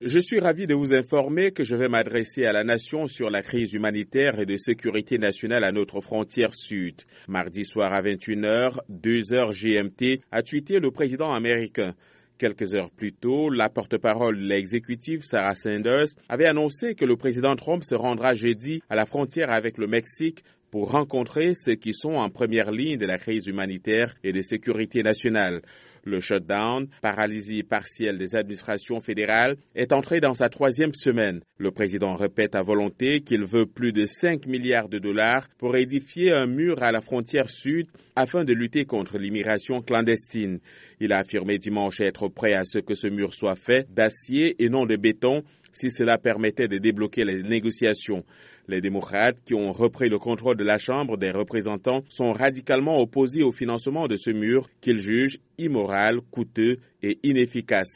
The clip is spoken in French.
Je suis ravi de vous informer que je vais m'adresser à la nation sur la crise humanitaire et de sécurité nationale à notre frontière sud. Mardi soir à 21h, 2h GMT, a tweeté le président américain. Quelques heures plus tôt, la porte-parole de l'exécutif, Sarah Sanders, avait annoncé que le président Trump se rendra jeudi à la frontière avec le Mexique pour rencontrer ceux qui sont en première ligne de la crise humanitaire et de sécurité nationale. Le shutdown, paralysie partielle des administrations fédérales, est entré dans sa troisième semaine. Le président répète à volonté qu'il veut plus de 5 milliards de dollars pour édifier un mur à la frontière sud afin de lutter contre l'immigration clandestine. Il a affirmé dimanche être prêt à ce que ce mur soit fait d'acier et non de béton si cela permettait de débloquer les négociations. Les démocrates qui ont repris le contrôle de la Chambre des représentants sont radicalement opposés au financement de ce mur qu'ils jugent immoral, coûteux et inefficace.